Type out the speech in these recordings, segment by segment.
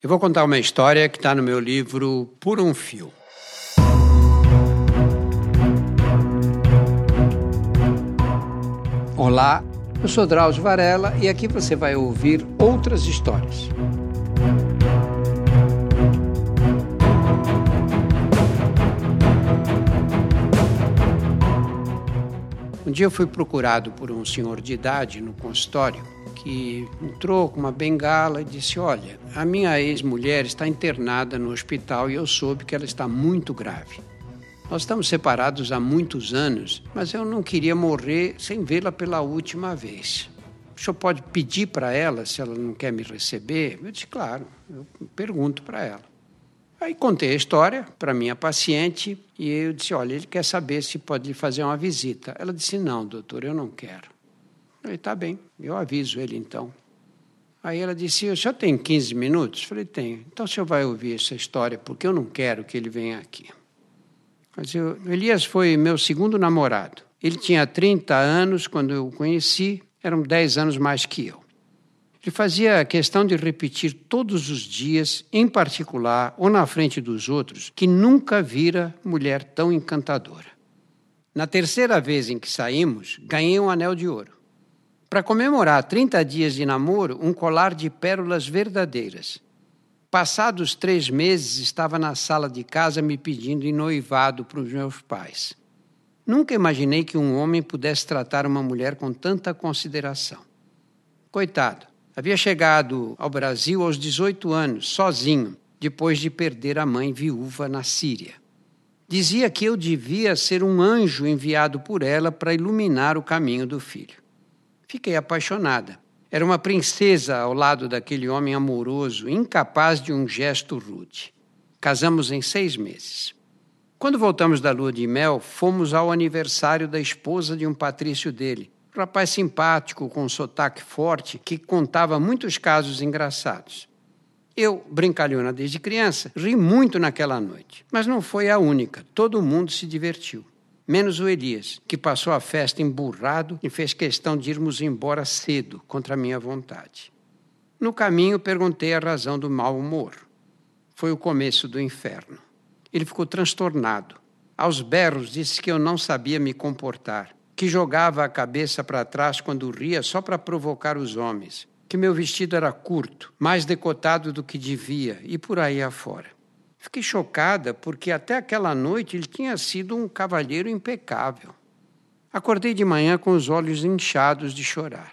Eu vou contar uma história que está no meu livro Por um Fio. Olá, eu sou Drauzio Varela e aqui você vai ouvir outras histórias. Um dia eu fui procurado por um senhor de idade no consultório que entrou com uma bengala e disse: Olha, a minha ex-mulher está internada no hospital e eu soube que ela está muito grave. Nós estamos separados há muitos anos, mas eu não queria morrer sem vê-la pela última vez. O senhor pode pedir para ela se ela não quer me receber? Eu disse: Claro, eu pergunto para ela. Aí contei a história para minha paciente e eu disse: Olha, ele quer saber se pode lhe fazer uma visita. Ela disse: Não, doutor, eu não quero. Falei, tá bem, eu aviso ele então. Aí ela disse, o senhor tem 15 minutos? Falei, tenho. Então o senhor vai ouvir essa história, porque eu não quero que ele venha aqui. Mas eu, Elias foi meu segundo namorado. Ele tinha 30 anos quando eu o conheci, eram 10 anos mais que eu. Ele fazia questão de repetir todos os dias, em particular ou na frente dos outros, que nunca vira mulher tão encantadora. Na terceira vez em que saímos, ganhei um anel de ouro. Para comemorar 30 dias de namoro, um colar de pérolas verdadeiras. Passados três meses, estava na sala de casa me pedindo em noivado para os meus pais. Nunca imaginei que um homem pudesse tratar uma mulher com tanta consideração. Coitado, havia chegado ao Brasil aos 18 anos, sozinho, depois de perder a mãe viúva na Síria. Dizia que eu devia ser um anjo enviado por ela para iluminar o caminho do filho. Fiquei apaixonada. Era uma princesa ao lado daquele homem amoroso, incapaz de um gesto rude. Casamos em seis meses. Quando voltamos da lua de mel, fomos ao aniversário da esposa de um patrício dele, um rapaz simpático, com um sotaque forte, que contava muitos casos engraçados. Eu, brincalhona desde criança, ri muito naquela noite, mas não foi a única. Todo mundo se divertiu menos o Elias, que passou a festa emburrado e fez questão de irmos embora cedo, contra minha vontade. No caminho, perguntei a razão do mau humor. Foi o começo do inferno. Ele ficou transtornado. Aos berros, disse que eu não sabia me comportar, que jogava a cabeça para trás quando ria só para provocar os homens, que meu vestido era curto, mais decotado do que devia e por aí afora. Fiquei chocada porque até aquela noite ele tinha sido um cavalheiro impecável. Acordei de manhã com os olhos inchados de chorar.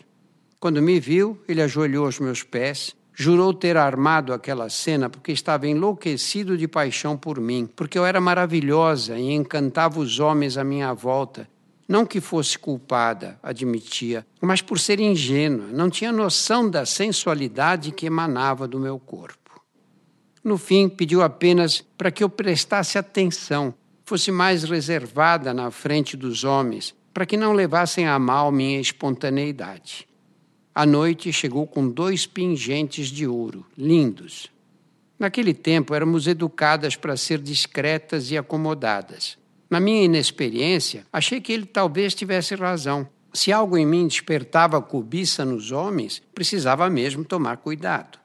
Quando me viu, ele ajoelhou aos meus pés, jurou ter armado aquela cena porque estava enlouquecido de paixão por mim, porque eu era maravilhosa e encantava os homens à minha volta. Não que fosse culpada, admitia, mas por ser ingênua, não tinha noção da sensualidade que emanava do meu corpo. No fim, pediu apenas para que eu prestasse atenção, fosse mais reservada na frente dos homens, para que não levassem a mal minha espontaneidade. À noite chegou com dois pingentes de ouro, lindos. Naquele tempo éramos educadas para ser discretas e acomodadas. Na minha inexperiência, achei que ele talvez tivesse razão. Se algo em mim despertava cobiça nos homens, precisava mesmo tomar cuidado.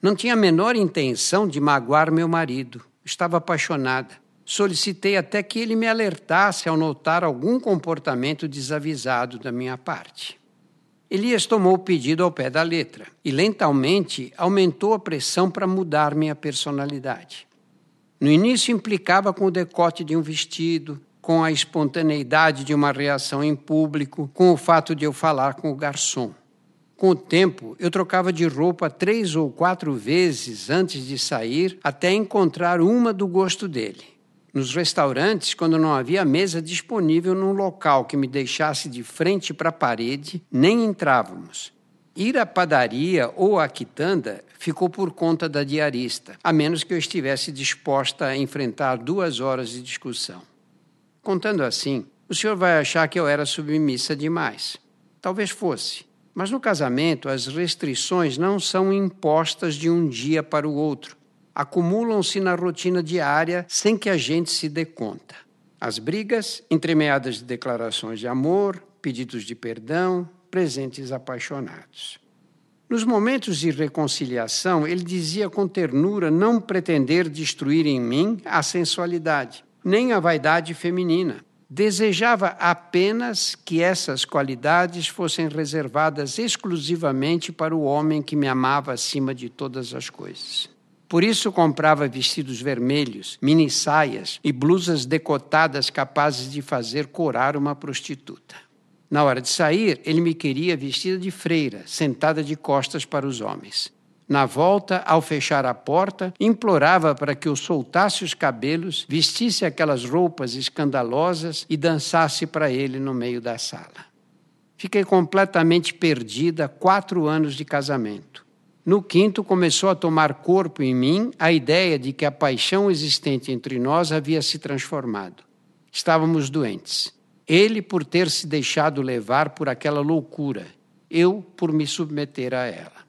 Não tinha a menor intenção de magoar meu marido. Estava apaixonada. Solicitei até que ele me alertasse ao notar algum comportamento desavisado da minha parte. Elias tomou o pedido ao pé da letra e lentamente aumentou a pressão para mudar minha personalidade. No início implicava com o decote de um vestido, com a espontaneidade de uma reação em público, com o fato de eu falar com o garçom. Com o tempo, eu trocava de roupa três ou quatro vezes antes de sair até encontrar uma do gosto dele. Nos restaurantes, quando não havia mesa disponível num local que me deixasse de frente para a parede, nem entrávamos. Ir à padaria ou à quitanda ficou por conta da diarista, a menos que eu estivesse disposta a enfrentar duas horas de discussão. Contando assim, o senhor vai achar que eu era submissa demais. Talvez fosse, mas no casamento, as restrições não são impostas de um dia para o outro. Acumulam-se na rotina diária sem que a gente se dê conta. As brigas, entremeadas de declarações de amor, pedidos de perdão, presentes apaixonados. Nos momentos de reconciliação, ele dizia com ternura não pretender destruir em mim a sensualidade, nem a vaidade feminina. Desejava apenas que essas qualidades fossem reservadas exclusivamente para o homem que me amava acima de todas as coisas. Por isso comprava vestidos vermelhos, mini saias e blusas decotadas capazes de fazer corar uma prostituta. Na hora de sair, ele me queria vestida de freira, sentada de costas para os homens. Na volta, ao fechar a porta, implorava para que eu soltasse os cabelos, vestisse aquelas roupas escandalosas e dançasse para ele no meio da sala. Fiquei completamente perdida quatro anos de casamento. No quinto, começou a tomar corpo em mim a ideia de que a paixão existente entre nós havia se transformado. Estávamos doentes. Ele por ter se deixado levar por aquela loucura, eu por me submeter a ela.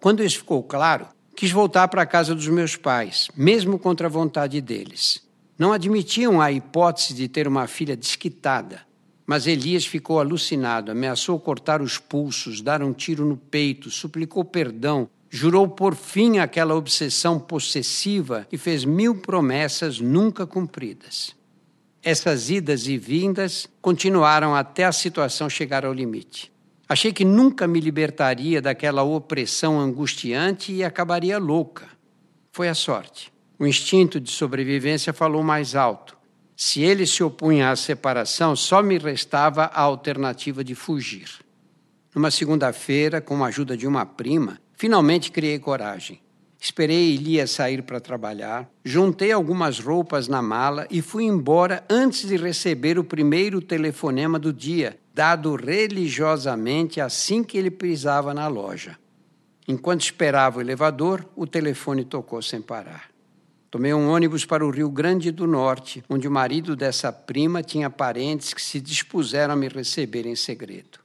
Quando isso ficou claro, quis voltar para a casa dos meus pais, mesmo contra a vontade deles. Não admitiam a hipótese de ter uma filha desquitada. Mas Elias ficou alucinado, ameaçou cortar os pulsos, dar um tiro no peito, suplicou perdão, jurou por fim aquela obsessão possessiva e fez mil promessas nunca cumpridas. Essas idas e vindas continuaram até a situação chegar ao limite. Achei que nunca me libertaria daquela opressão angustiante e acabaria louca. Foi a sorte. O instinto de sobrevivência falou mais alto. Se ele se opunha à separação, só me restava a alternativa de fugir. Numa segunda-feira, com a ajuda de uma prima, finalmente criei coragem. Esperei Elias sair para trabalhar, juntei algumas roupas na mala e fui embora antes de receber o primeiro telefonema do dia, dado religiosamente assim que ele pisava na loja. Enquanto esperava o elevador, o telefone tocou sem parar. Tomei um ônibus para o Rio Grande do Norte, onde o marido dessa prima tinha parentes que se dispuseram a me receber em segredo.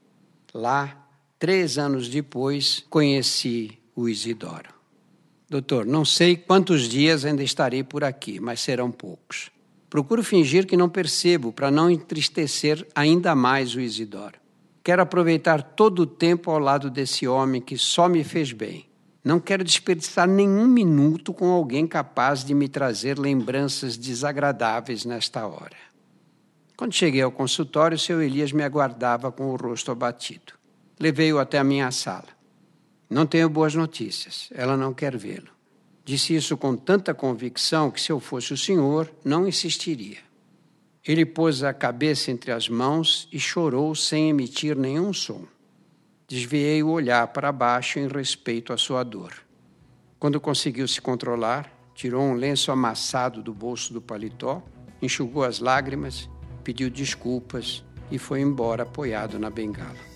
Lá, três anos depois, conheci o Isidoro. Doutor, não sei quantos dias ainda estarei por aqui, mas serão poucos. Procuro fingir que não percebo para não entristecer ainda mais o Isidoro. Quero aproveitar todo o tempo ao lado desse homem que só me fez bem. Não quero desperdiçar nenhum minuto com alguém capaz de me trazer lembranças desagradáveis nesta hora. Quando cheguei ao consultório, seu Elias me aguardava com o rosto abatido. Levei-o até a minha sala. Não tenho boas notícias. Ela não quer vê-lo. Disse isso com tanta convicção que, se eu fosse o senhor, não insistiria. Ele pôs a cabeça entre as mãos e chorou sem emitir nenhum som. Desviei o olhar para baixo em respeito à sua dor. Quando conseguiu se controlar, tirou um lenço amassado do bolso do paletó, enxugou as lágrimas, pediu desculpas e foi embora apoiado na bengala.